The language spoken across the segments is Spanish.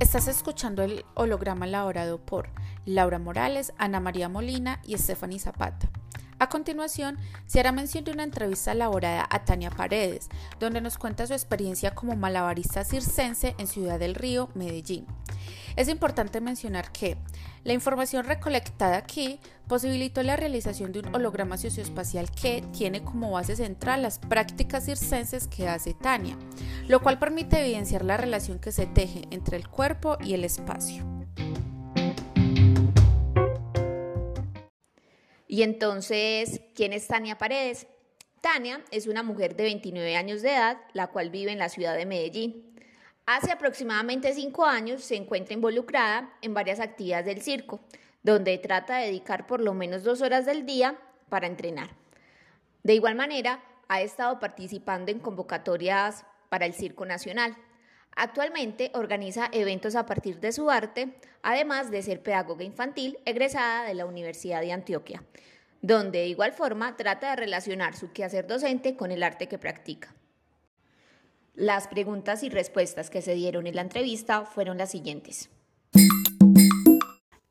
Estás escuchando el holograma elaborado por Laura Morales, Ana María Molina y Stephanie Zapata. A continuación, se hará mención de una entrevista elaborada a Tania Paredes, donde nos cuenta su experiencia como malabarista circense en Ciudad del Río, Medellín. Es importante mencionar que la información recolectada aquí posibilitó la realización de un holograma socioespacial que tiene como base central las prácticas circenses que hace Tania, lo cual permite evidenciar la relación que se teje entre el cuerpo y el espacio. Y entonces, ¿quién es Tania Paredes? Tania es una mujer de 29 años de edad, la cual vive en la ciudad de Medellín. Hace aproximadamente cinco años se encuentra involucrada en varias actividades del circo, donde trata de dedicar por lo menos dos horas del día para entrenar. De igual manera, ha estado participando en convocatorias para el Circo Nacional. Actualmente organiza eventos a partir de su arte, además de ser pedagoga infantil egresada de la Universidad de Antioquia, donde de igual forma trata de relacionar su quehacer docente con el arte que practica. Las preguntas y respuestas que se dieron en la entrevista fueron las siguientes.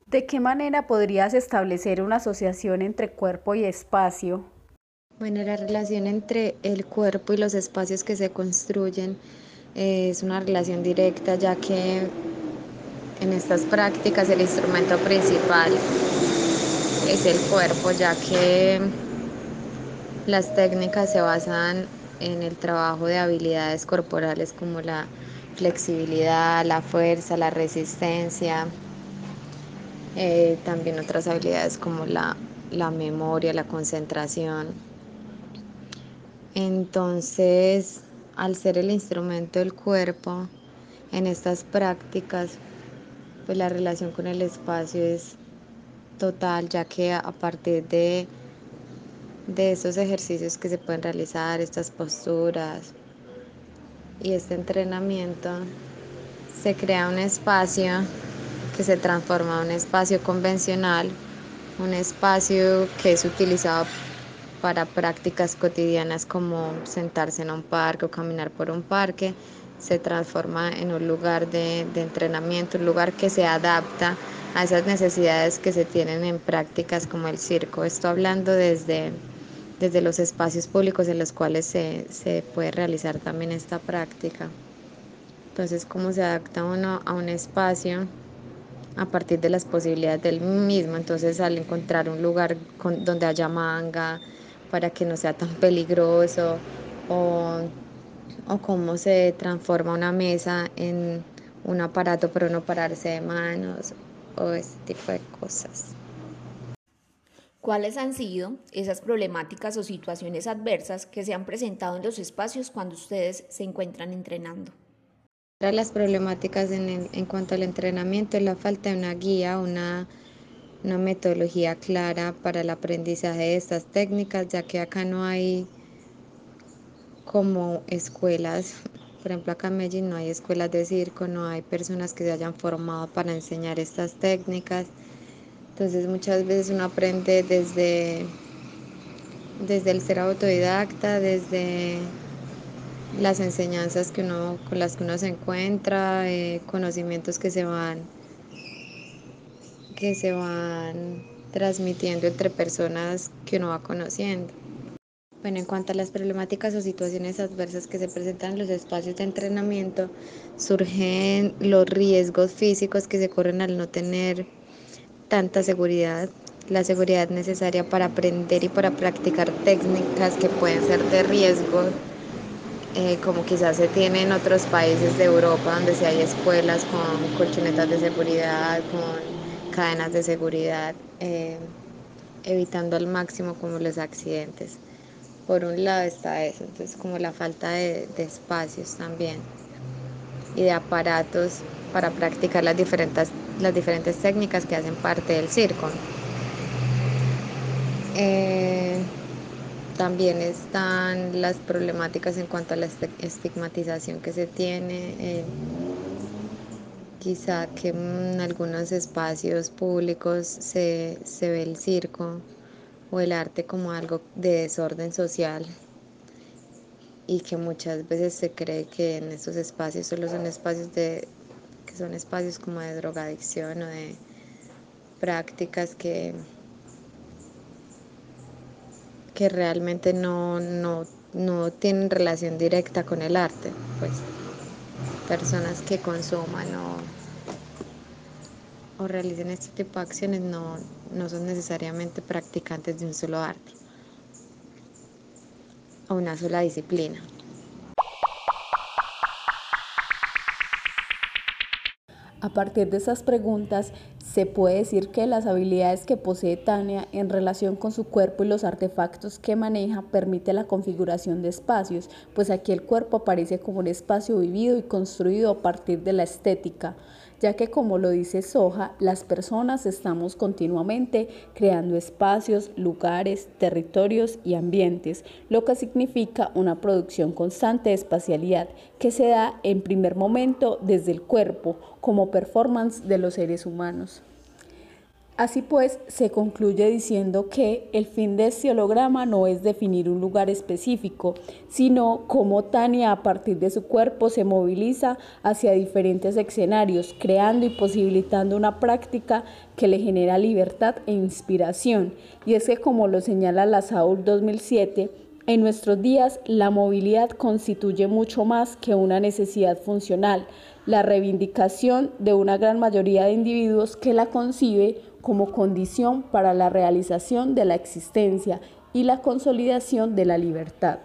¿De qué manera podrías establecer una asociación entre cuerpo y espacio? Bueno, la relación entre el cuerpo y los espacios que se construyen es una relación directa ya que en estas prácticas el instrumento principal es el cuerpo ya que las técnicas se basan en el trabajo de habilidades corporales como la flexibilidad, la fuerza, la resistencia, eh, también otras habilidades como la, la memoria, la concentración. Entonces, al ser el instrumento del cuerpo en estas prácticas, pues la relación con el espacio es total, ya que a partir de, de esos ejercicios que se pueden realizar, estas posturas y este entrenamiento, se crea un espacio que se transforma en un espacio convencional, un espacio que es utilizado para prácticas cotidianas como sentarse en un parque o caminar por un parque, se transforma en un lugar de, entrenamiento, un lugar que se adapta a esas necesidades que se tienen en prácticas como el circo. Estoy hablando desde, desde los espacios públicos en los cuales se, se puede realizar también esta práctica. Entonces, cómo se adapta uno a un espacio a partir de las posibilidades del mismo. Entonces, al encontrar un lugar donde haya manga, para que no sea tan peligroso o, o cómo se transforma una mesa en un aparato para no pararse de manos o ese tipo de cosas. ¿Cuáles han sido esas problemáticas o situaciones adversas que se han presentado en los espacios cuando ustedes se encuentran entrenando? Las problemáticas en, en cuanto al entrenamiento es la falta de una guía, una una metodología clara para el aprendizaje de estas técnicas, ya que acá no hay como escuelas, por ejemplo acá en Medellín no hay escuelas de circo, no hay personas que se hayan formado para enseñar estas técnicas. Entonces muchas veces uno aprende desde, desde el ser autodidacta, desde las enseñanzas que uno, con las que uno se encuentra, eh, conocimientos que se van que se van transmitiendo entre personas que uno va conociendo. Bueno, en cuanto a las problemáticas o situaciones adversas que se presentan en los espacios de entrenamiento, surgen los riesgos físicos que se corren al no tener tanta seguridad, la seguridad necesaria para aprender y para practicar técnicas que pueden ser de riesgo, eh, como quizás se tiene en otros países de Europa, donde si hay escuelas con colchonetas de seguridad, con cadenas de seguridad, eh, evitando al máximo como los accidentes. Por un lado está eso, entonces como la falta de, espacios también y de aparatos para practicar las diferentes, las diferentes técnicas que hacen parte del circo. Eh, también están las problemáticas en cuanto a la estigmatización que se tiene. Eh, quizá que en algunos espacios públicos se, ve el circo o el arte como algo de desorden social y que muchas veces se cree que en estos espacios solo son espacios de, que son espacios como de drogadicción o de prácticas que, que realmente no, no, no tienen relación directa con el arte, pues personas que consuman o, o realicen este tipo de acciones no, no son necesariamente practicantes de un solo arte o una sola disciplina. A partir de esas preguntas, se puede decir que las habilidades que posee Tania en relación con su cuerpo y los artefactos que maneja permite la configuración de espacios, pues aquí el cuerpo aparece como un espacio vivido y construido a partir de la estética, ya que como lo dice Soja, las personas estamos continuamente creando espacios, lugares, territorios y ambientes, lo que significa una producción constante de espacialidad que se da en primer momento desde el cuerpo como performance de los seres humanos. Así pues, se concluye diciendo que el fin de este holograma no es definir un lugar específico, sino cómo Tania a partir de su cuerpo se moviliza hacia diferentes escenarios, creando y posibilitando una práctica que le genera libertad e inspiración. Y es que como lo señala la Saúl 2007, en nuestros días la movilidad constituye mucho más que una necesidad funcional, la reivindicación de una gran mayoría de individuos que la concibe como condición para la realización de la existencia y la consolidación de la libertad.